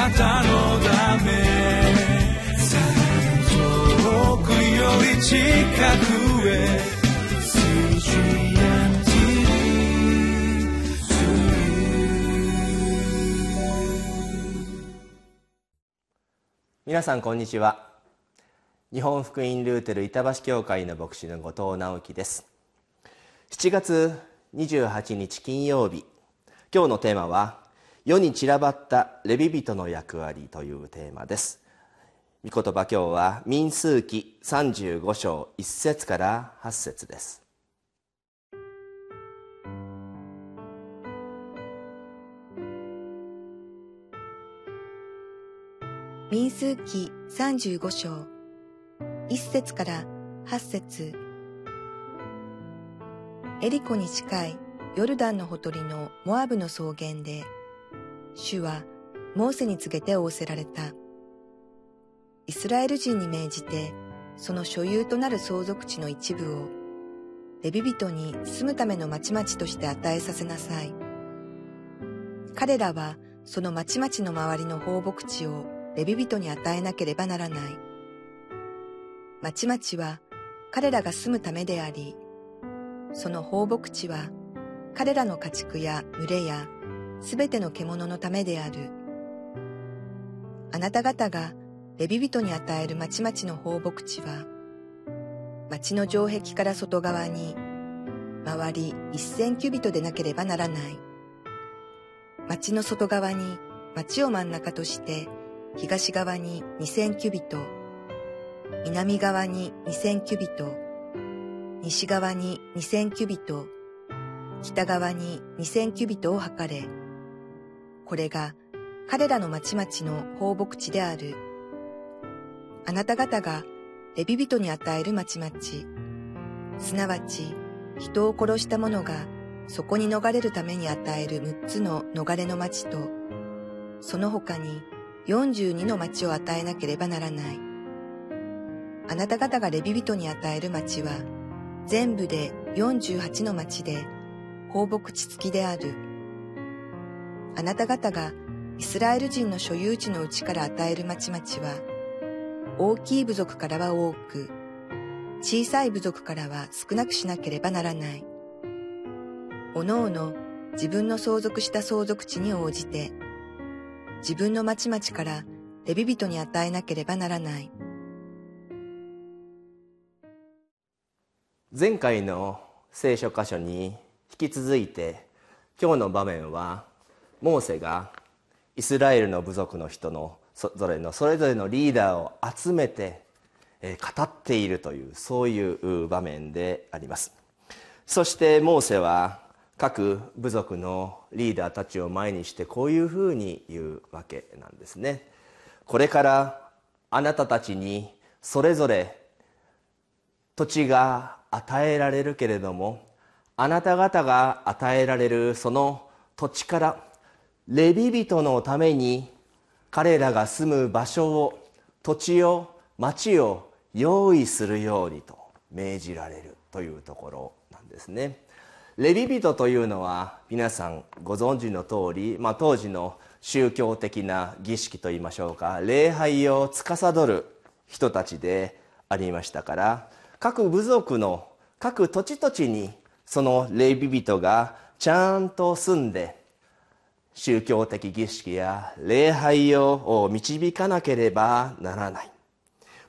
なたのため遠くより近くへ皆さんこんにちは。日本福音ルーテル板橋教会の牧師の後藤直樹です。7月28日金曜日。今日のテーマは世に散らばったレビ人の役割というテーマです。御言葉今日は民数記35章1節から8節です。民数記35章1節から8節。エリコに近いヨルダンのほとりのモアブの草原で主はモーセに告げて仰せられたイスラエル人に命じてその所有となる相続地の一部をレビ人に住むための町々として与えさせなさい彼らはその町々の周りの放牧地をレビ人に与えなければならない。町々は彼らが住むためであり、その放牧地は彼らの家畜や群れやすべての獣のためである。あなた方がレビ人に与える町々の放牧地は、町の城壁から外側に、周り一千キュビトでなければならない。町の外側に町を真ん中として東側に2000キュビト、南側に2000キュビト、西側に2000キュビト、北側に2000キュビトを測れ。これが彼らの町々の放牧地である。あなた方がレビ人に与える町々、すなわち人を殺した者がそこに逃れるために与える6つの逃れの町と、その他に42の町を与えなければならない。あなた方がレビ人に与える町は、全部で48の町で、放牧地付きである。あなた方がイスラエル人の所有地のうちから与える町々は、大きい部族からは多く、小さい部族からは少なくしなければならない。おのおの自分の相続した相続地に応じて、自分の町々からレビ人に与えなければならない。前回の聖書箇所に引き続いて今日の場面はモーセがイスラエルの部族の人のそれぞれのそれぞれのリーダーを集めて語っているというそういう場面であります。そしてモーセは各部族のリーダーたちを前にしてこういうふうに言うわけなんですね。これからあなたたちにそれぞれ土地が与えられるけれどもあなた方が与えられるその土地からレビ人のために彼らが住む場所を土地を町を用意するようにと命じられるというところなんですね。レビ人というのは皆さんご存知の通り、まあ、当時の宗教的な儀式といいましょうか礼拝を司る人たちでありましたから各部族の各土地土地にそのレビ人がちゃんと住んで宗教的儀式や礼拝を導かなければならない、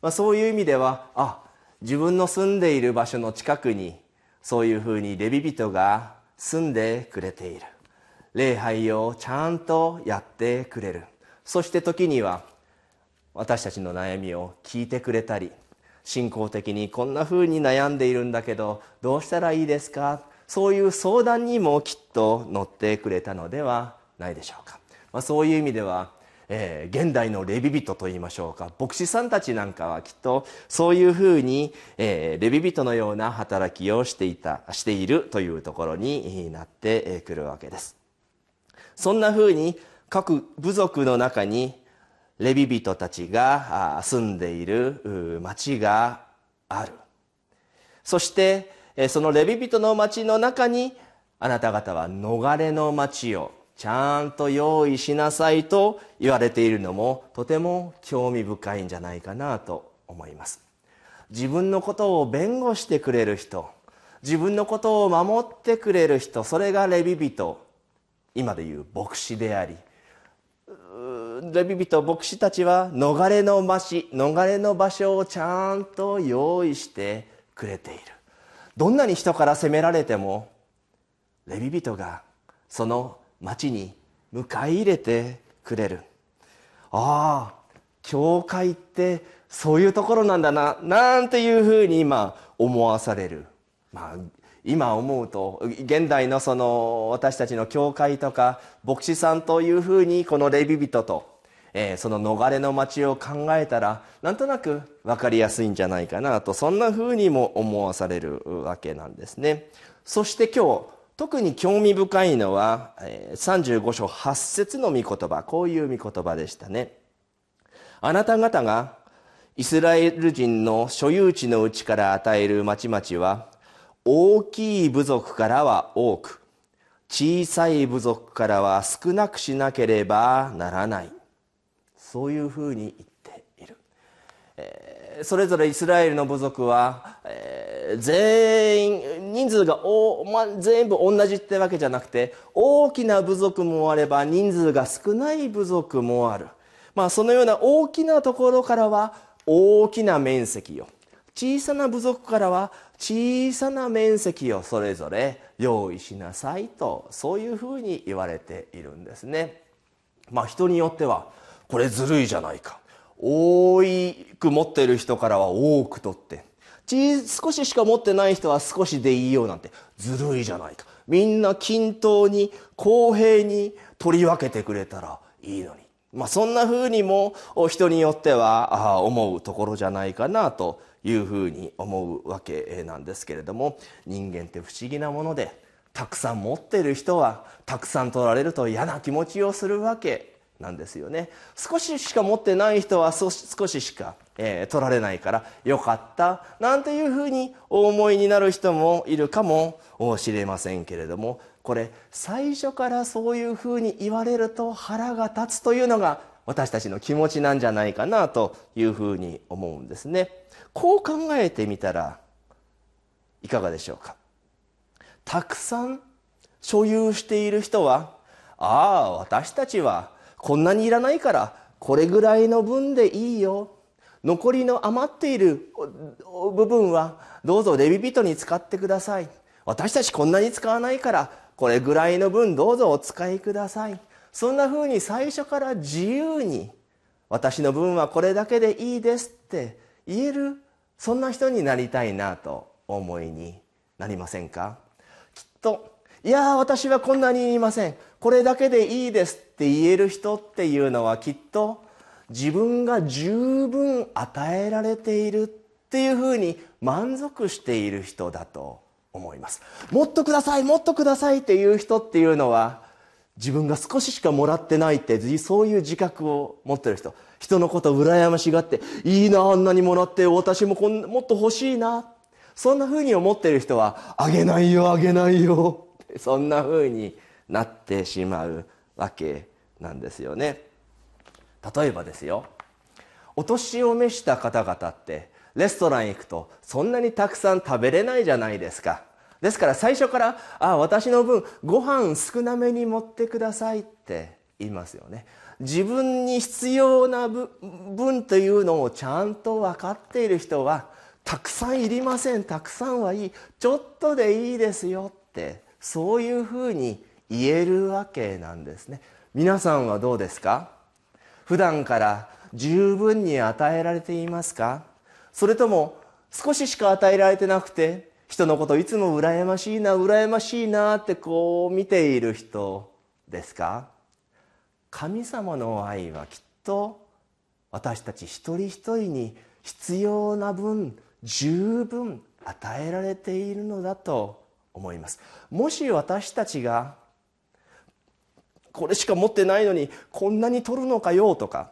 まあ、そういう意味ではあ自分の住んでいる場所の近くにそういうふうにレビ人が住んでくれている。礼拝をちゃんとやってくれる。そして時には私たちの悩みを聞いてくれたり信仰的にこんなふうに悩んでいるんだけどどうしたらいいですか？そういう相談にもきっと乗ってくれたのではないでしょうか、まあ、そういう意味ではえー、現代のレビ人といいましょうか。牧師さんたちなんかはきっとそういうふうに、えー、レビ人のような働きをしていたしているというところになってくるわけです。そんなふうに各部族の中にレビ人たちが住んでいる町がある。そしてそのレビ人の町の中にあなた方は逃れの町をちゃんと用意しなさいと言われているのもとても興味深いんじゃないかなと思います。自分のことを弁護してくれる人自分のことを守ってくれる人それがレビ人今でいう牧師でありレビ人牧師たちは逃れの町逃れの場所をちゃんと用意してくれている。どんなに人から責められてもレビ人がその町に迎え入れてくれる。ああ教会ってそういうところなんだななんていうふうに今思わされる。まあ今思うと現代のその私たちの教会とか牧師さんというふうにこのレビ人と、えー、その逃れの町を考えたらなんとなく分かりやすいんじゃないかなとそんなふうにも思わされるわけなんですね。そして今日特に興味深いのは35章8節の御言葉。こういう御言葉でしたね。あなた方がイスラエル人の所有地のうちから与える町々は大きい部族からは多く小さい部族からは少なくしなければならない。そういうふうに言っている、えー、それぞれイスラエルの部族は、えー、全員人数がお、ま全部同じってわけじゃなくて大きな部族もあれば人数が少ない部族もある、まあ、そのような大きなところからは大きな面積を。小さな部族からは小さな面積をそれぞれ用意しなさいとそういうふうに言われているんですね。まあ人によってはこれずるいじゃないか。多く持ってる人からは多く取って少ししか持ってない人は少しでいいよなんてずるいじゃないか。みんな均等に公平に取り分けてくれたらいいのに。まあそんなふうにも人によっては思うところじゃないかなというふうに思うわけなんですけれども人間って不思議なものでたくさん持ってる人はたくさん取られると嫌な気持ちをするわけ。なんですよね少ししか持ってない人は少ししか、えー、取られないからよかったなんていうふうにお思いになる人もいるかもしれませんけれどもこれ最初からそういうふうに言われると腹が立つというのが私たちの気持ちなんじゃないかなというふうに思うんですね。こう考えてみたらいかがでしょうかたくさん所有している人はああ私たちはこんなにいらないからこれぐらいの分でいいよ。残りの余っている部分はどうぞレビ人に使ってください。私たちこんなに使わないからこれぐらいの分どうぞお使いください。そんなふうに最初から自由に私の分はこれだけでいいですって言えるそんな人になりたいなと思いになりませんか？きっといや私はこんなにいません。これだけでいいですって言える人っていうのはきっと自分が十分与えられているっていうふうに満足している人だと思います。もっとくださいもっとくださいっていう人っていうのは自分が少ししかもらってないってそういう自覚を持ってる人。人のことを羨ましがっていいなあんなにもらって私もこんもっと欲しいな。そんなふうに思ってる人はあげないよあげないよ。そんなふうになってしまうわけなんですよね。例えばですよ。お年を召した方々ってレストラン行くとそんなにたくさん食べれないじゃないですか。ですから最初から「あ私の分ご飯少なめに持ってください」って言いますよね。自分に必要な分というのをちゃんと分かっている人はたくさんいりませんたくさんはいいちょっとでいいですよってそういうふうに言えるわけなんですね。皆さんはどうですか？普段から十分に与えられていますか？それとも少ししか与えられてなくて人のこといつも羨ましいな羨ましいなってこう見ている人ですか？神様の愛はきっと私たち一人一人に必要な分十分与えられているのだと思います。もし私たちがこれしか持ってないのにこんなに取るのかよとか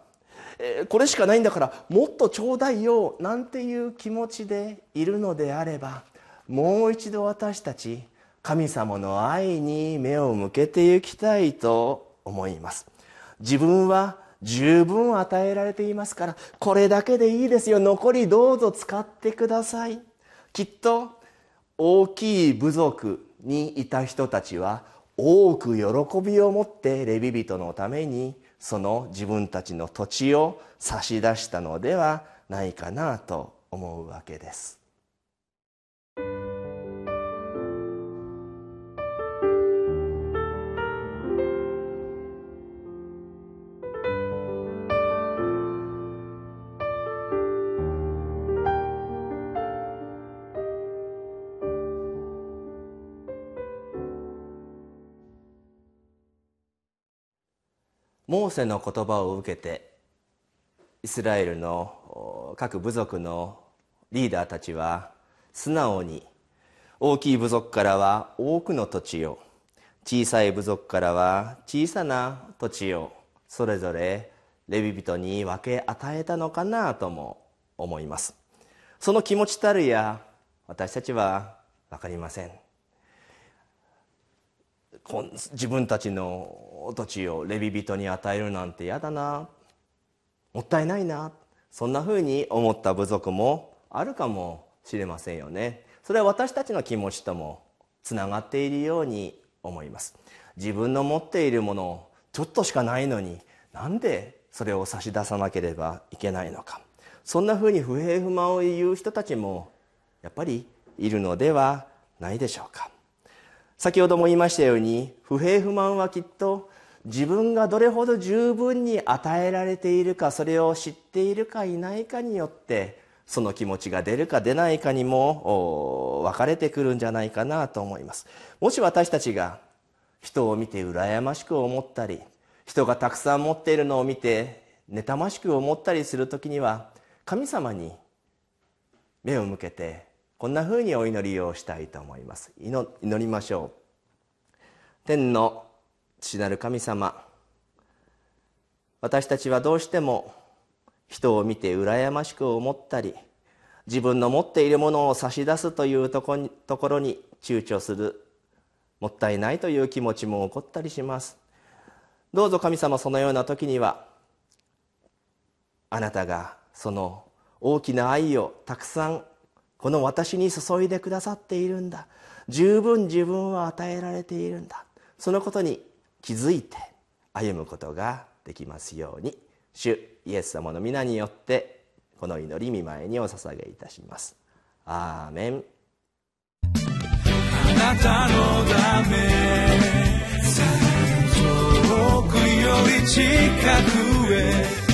えこれしかないんだからもっとちょうだいよなんていう気持ちでいるのであればもう一度私たち神様の愛に目を向けていきたいと思います。自分は十分与えられていますからこれだけでいいですよ。残りどうぞ使ってください。きっと大きい部族にいた人たちは多く喜びを持ってレビ人のためにその自分たちの土地を差し出したのではないかなと思うわけです。モーセの言葉を受けてイスラエルの各部族のリーダーたちは素直に大きい部族からは多くの土地を小さい部族からは小さな土地をそれぞれレビ人に分け与えたのかなとも思います。その気持ちたるや私たちは分かりません。自分たちの土地をレビ人に与えるなんて嫌だな。もったいないな。そんなふうに思った部族もあるかもしれませんよね。それは私たちの気持ちともつながっているように思います。自分の持っているものちょっとしかないのになんでそれを差し出さなければいけないのか。そんなふうに不平不満を言う人たちもやっぱりいるのではないでしょうか。先ほども言いましたように不平不満はきっと自分がどれほど十分に与えられているかそれを知っているかいないかによってその気持ちが出るか出ないかにも分かれてくるんじゃないかなと思います。もし私たちが人を見て羨ましく思ったり人がたくさん持っているのを見て妬ましく思ったりする時には神様に目を向けてこんなふうにお祈りをしたいと思います。祈りましょう。天の父なる神様私たちはどうしても人を見て羨ましく思ったり自分の持っているものを差し出すというところに躊躇するもったいないという気持ちも起こったりします。どうぞ神様そのような時にはあなたがその大きな愛をたくさんこの私に注いでくださっているんだ。十分自分は与えられているんだ。そのことに気づいて歩むことができますように。主イエス様の皆によってこの祈り見舞いにお捧げいたします。アーメン。あなたのため遠くより近くへ。